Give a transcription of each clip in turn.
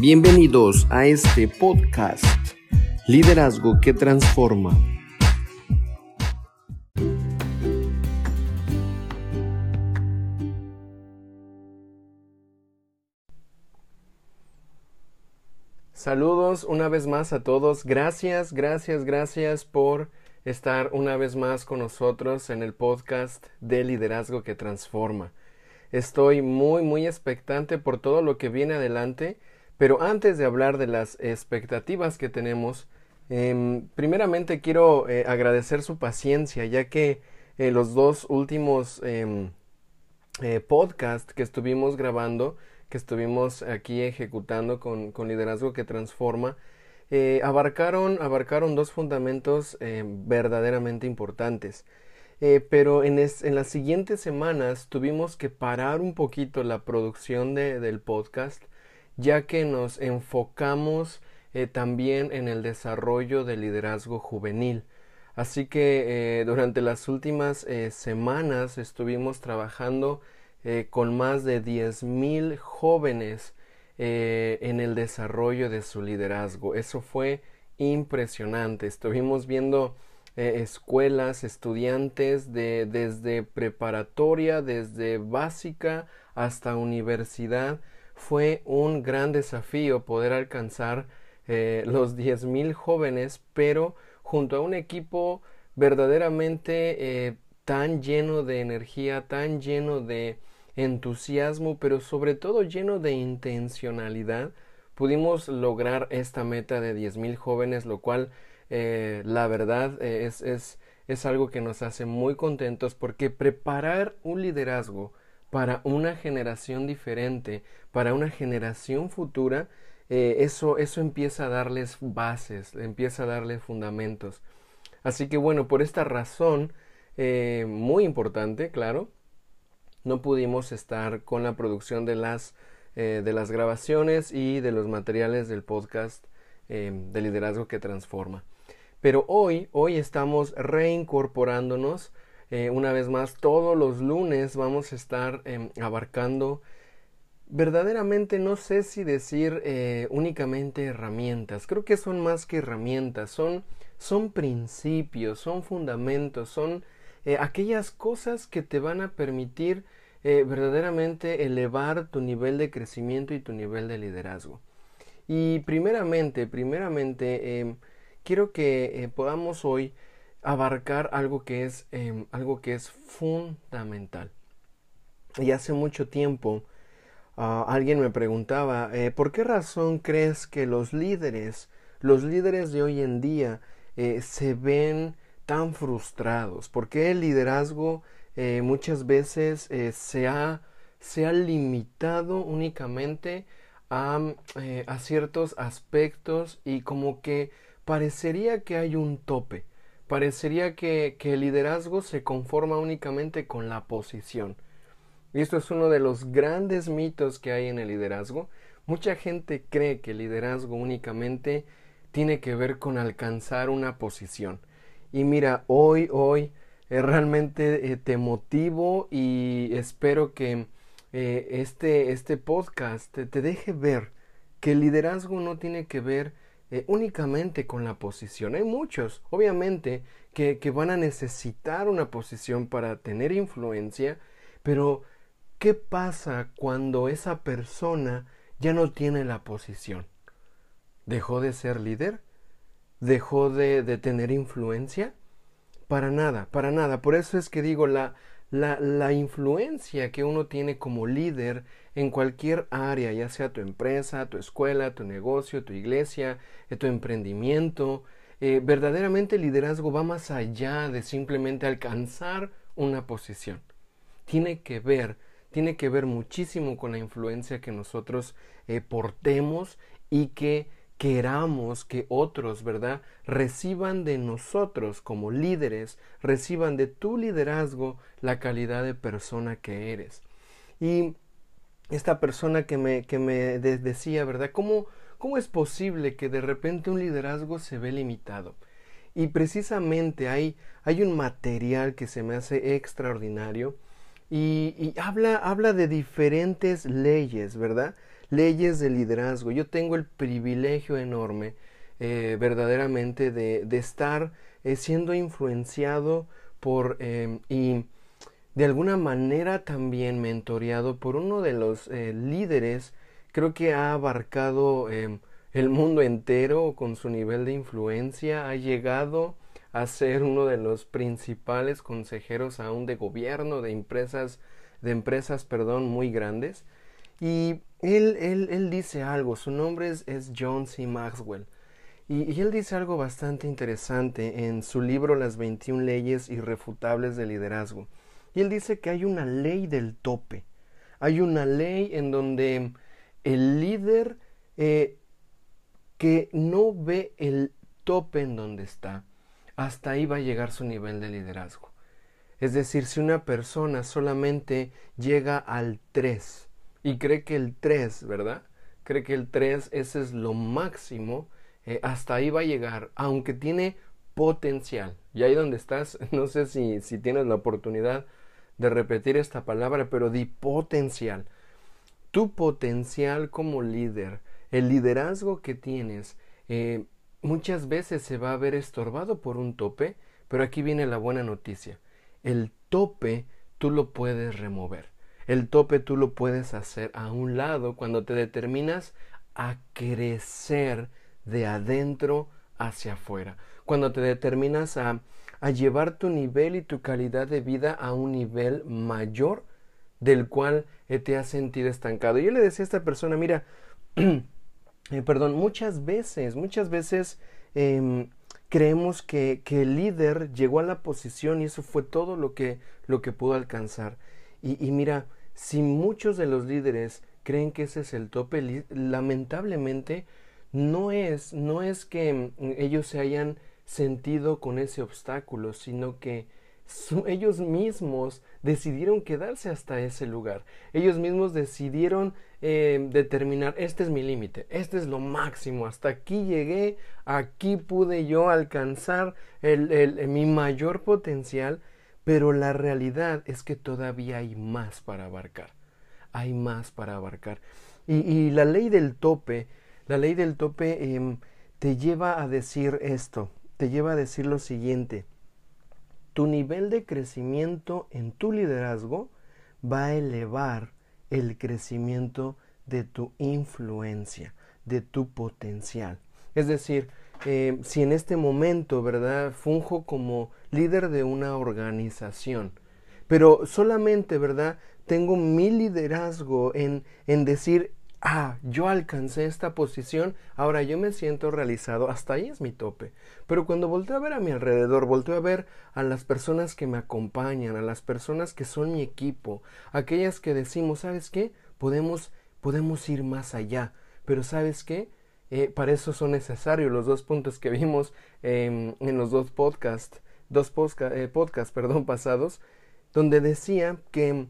Bienvenidos a este podcast, Liderazgo que Transforma. Saludos una vez más a todos. Gracias, gracias, gracias por estar una vez más con nosotros en el podcast de Liderazgo que Transforma. Estoy muy, muy expectante por todo lo que viene adelante, pero antes de hablar de las expectativas que tenemos, em, primeramente quiero eh, agradecer su paciencia, ya que eh, los dos últimos em, eh, podcasts que estuvimos grabando, que estuvimos aquí ejecutando con, con Liderazgo que Transforma, abarcaron, abarcaron dos fundamentos eh, verdaderamente importantes. Pero en, en, las siguientes semanas tuvimos que parar un poquito la producción de, del podcast, ya que nos enfocamos también en el desarrollo del liderazgo juvenil. Así que durante las últimas semanas estuvimos trabajando con más de 10.000 jóvenes eh, en el desarrollo de su liderazgo. Eso fue impresionante. Estuvimos viendo eh, escuelas, estudiantes de, desde preparatoria, desde básica hasta universidad. Fue un gran desafío poder alcanzar eh, los 10.000 jóvenes, pero junto a un equipo verdaderamente tan lleno de energía, tan lleno de entusiasmo, pero sobre todo lleno de intencionalidad, pudimos lograr esta meta de 10.000 jóvenes, lo cual eh, la verdad eh, es, es, es algo que nos hace muy contentos porque preparar un liderazgo para una generación diferente, para una generación futura, eh, eso, eso empieza a darles bases, empieza a darles fundamentos. Así que bueno, por esta razón, muy importante, claro, no pudimos estar con la producción de las, eh, de las grabaciones y de los materiales del podcast de liderazgo que transforma. Pero hoy, hoy estamos reincorporándonos. Eh, una vez más, todos los lunes vamos a estar em, abarcando verdaderamente no sé si decir eh, únicamente herramientas. Creo que son más que herramientas, son, son principios, son fundamentos, son aquellas cosas que te van a permitir eh, verdaderamente elevar tu nivel de crecimiento y tu nivel de liderazgo. Y primeramente, primeramente, em, quiero que eh, podamos hoy abarcar algo que es em, algo que es fundamental. Y hace mucho tiempo ah, alguien me preguntaba eh, ¿por qué razón crees que los líderes, los líderes de hoy en día, se ven tan frustrados? ¿Por qué el liderazgo eh, muchas veces eh, se, ha, se, ha, limitado únicamente a, eh, a, ciertos aspectos y como que parecería que hay un tope, parecería que, que el liderazgo se conforma únicamente con la posición. Y esto es uno de los grandes mitos que hay en el liderazgo. Mucha gente cree que el liderazgo únicamente tiene que ver con alcanzar una posición. Y mira, hoy, hoy, eh, realmente eh, te motivo y espero que eh, este, este podcast te, deje ver que el liderazgo no tiene que ver únicamente con la posición. Hay muchos, obviamente, que, que van a necesitar una posición para tener influencia, pero ¿qué pasa cuando esa persona ya no tiene la posición? ¿Dejó de ser líder? ¿Dejó de, de tener influencia? Para nada, para nada. Por eso es que digo, la, la, la, influencia que uno tiene como líder en cualquier área, ya sea tu empresa, tu escuela, tu negocio, tu iglesia, eh, tu emprendimiento, eh, verdaderamente el liderazgo va más allá de simplemente alcanzar una posición. Tiene que ver, tiene que ver muchísimo con la influencia que nosotros eh, portemos y que queramos que otros, ¿verdad?, reciban de nosotros como líderes, reciban de tu liderazgo la calidad de persona que eres. Y esta persona que me, que me decía, ¿verdad?, ¿Cómo, ¿cómo es posible que de repente un liderazgo se ve limitado? Y precisamente hay, hay un material que se me hace extraordinario y, y habla, habla de diferentes leyes, ¿verdad? Leyes de liderazgo. Yo tengo el privilegio enorme eh, verdaderamente de, estar eh, siendo influenciado por em, y de alguna manera también mentoreado por uno de los eh, líderes, creo que ha abarcado em, el mundo entero con su nivel de influencia, ha llegado a ser uno de los principales consejeros aún de gobierno de empresas de empresas perdón muy grandes. Y él, él, él dice algo su nombre es, John C. Maxwell y, él dice algo bastante interesante en su libro Las 21 leyes irrefutables del liderazgo. Y él dice que hay una ley del tope. Hay una ley en donde el líder eh, que no ve el tope en donde está, hasta ahí va a llegar su nivel de liderazgo. Es decir, si una persona solamente llega al 3 y cree que el 3, ¿verdad? Cree que el 3 ese es lo máximo, eh, hasta ahí va a llegar, aunque tiene potencial. Y ahí donde estás, no sé si, si tienes la oportunidad de repetir esta palabra, pero di potencial. Tu potencial como líder, el liderazgo que tienes, eh, muchas veces se va a ver estorbado por un tope, pero aquí viene la buena noticia. El tope tú lo puedes remover. El tope tú lo puedes hacer a un lado cuando te determinas a crecer de adentro hacia afuera. Cuando te determinas a, llevar tu nivel y tu calidad de vida a un nivel mayor del cual te has sentido estancado. Yo le decía a esta persona, mira, eh, perdón, muchas veces, muchas veces em, creemos que, que, el líder llegó a la posición y eso fue todo lo que, lo que pudo alcanzar. Y mira, si muchos de los líderes creen que ese es el tope, lamentablemente no es, no es que mm, ellos se hayan sentido con ese obstáculo, sino que ellos mismos decidieron quedarse hasta ese lugar. Ellos mismos decidieron eh, determinar, este es mi límite, este es lo máximo, hasta aquí llegué, aquí pude yo alcanzar el, mi mayor potencial, pero la realidad es que todavía hay más para abarcar, hay más para abarcar. y la ley del tope la ley del tope em, te lleva a decir esto, te lleva a decir lo siguiente. Tu nivel de crecimiento en tu liderazgo va a elevar el crecimiento de tu influencia, de tu potencial. Es decir, em, si en este momento, ¿verdad?, funjo como líder de una organización, pero solamente, ¿verdad?, tengo mi liderazgo en, en decir, ah, yo alcancé esta posición, ahora yo me siento realizado, hasta ahí es mi tope. Pero cuando volteo a ver a mi alrededor, volteo a ver a las personas que me acompañan, a las personas que son mi equipo, aquellas que decimos, ¿sabes qué? Podemos, podemos ir más allá, pero ¿sabes qué? Eh, para eso son necesarios los dos puntos que vimos en los dos podcasts, dos eh, perdón, pasados, donde decía que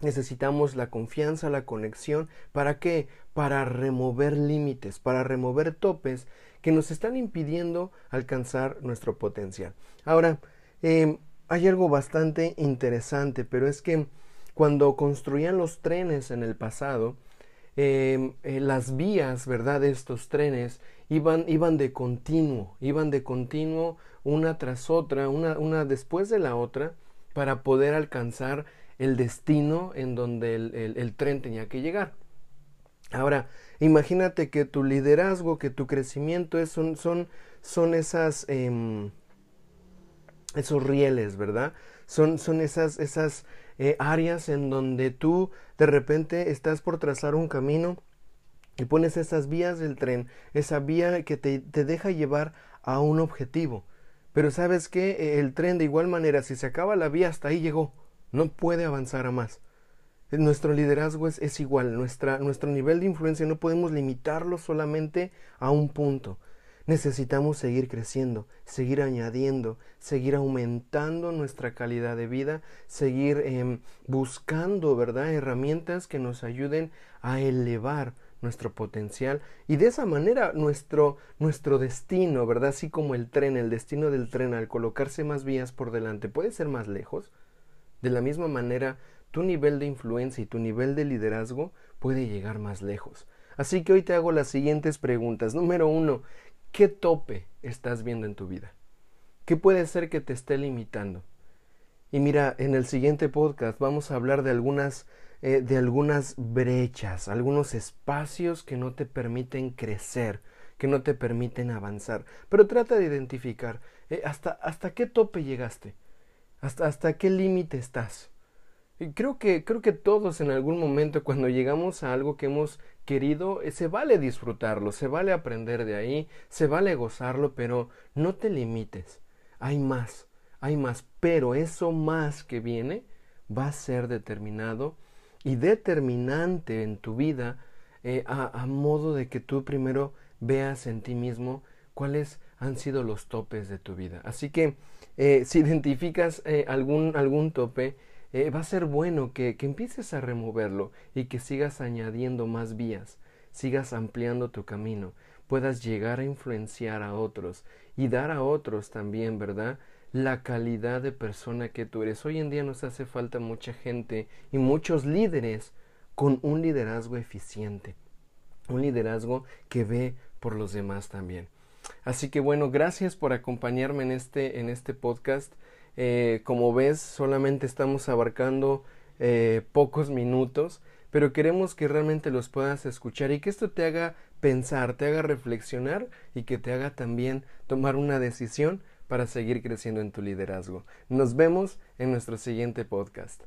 necesitamos la confianza, la conexión. ¿Para qué? Para remover límites, para remover topes que nos están impidiendo alcanzar nuestro potencial. Ahora, em, hay algo bastante interesante, pero es que cuando construían los trenes en el pasado, em, eh, las vías, ¿verdad?, de estos trenes iban, iban de continuo, iban de continuo una tras otra, una, una después de la otra, para poder alcanzar el destino en donde el, tren tenía que llegar. Ahora, imagínate que tu liderazgo, que tu crecimiento son, son, son esas, em, esos rieles, ¿verdad? Son, son esas, esas eh, áreas en donde tú de repente estás por trazar un camino y pones esas vías del tren, esa vía que te, te deja llevar a un objetivo. Pero sabes que el tren de igual manera, si se acaba la vía, hasta ahí llegó no puede avanzar a más. Nuestro liderazgo es, es igual, Nuestra, nuestro nivel de influencia no podemos limitarlo solamente a un punto. Necesitamos seguir creciendo, seguir añadiendo, seguir aumentando nuestra calidad de vida, seguir em, buscando, ¿verdad?, herramientas que nos ayuden a elevar nuestro potencial y de esa manera nuestro, nuestro destino, ¿verdad? Así como el tren, el destino del tren al colocarse más vías por delante puede ser más lejos, de la misma manera, tu nivel de influencia y tu nivel de liderazgo puede llegar más lejos. Así que hoy te hago las siguientes preguntas. Número uno, ¿qué tope estás viendo en tu vida? ¿Qué puede ser que te esté limitando? Y mira, en el siguiente podcast vamos a hablar de algunas, eh, de algunas brechas, algunos espacios que no te permiten crecer, que no te permiten avanzar. Pero trata de identificar eh, hasta, hasta qué tope llegaste, hasta, hasta qué límite estás. Creo que, creo que todos en algún momento cuando llegamos a algo que hemos querido, eh, se vale disfrutarlo, se vale aprender de ahí, se vale gozarlo, pero no te limites. Hay más hay más, pero eso más que viene va a ser determinado y determinante en tu vida eh, a, modo de que tú primero veas en ti mismo cuáles han sido los topes de tu vida. Así que eh, si identificas algún, algún tope, va a ser bueno que, que empieces a removerlo y que sigas añadiendo más vías, sigas ampliando tu camino, puedas llegar a influenciar a otros y dar a otros también, ¿verdad? la calidad de persona que tú eres. Hoy en día nos hace falta mucha gente y muchos líderes con un liderazgo eficiente, un liderazgo que ve por los demás también. Así que bueno, gracias por acompañarme en este, en este podcast. Eh, como ves, solamente estamos abarcando eh, pocos minutos, pero queremos que realmente los puedas escuchar y que esto te haga pensar, te haga reflexionar y que te haga también tomar una decisión para seguir creciendo en tu liderazgo. Nos vemos en nuestro siguiente podcast.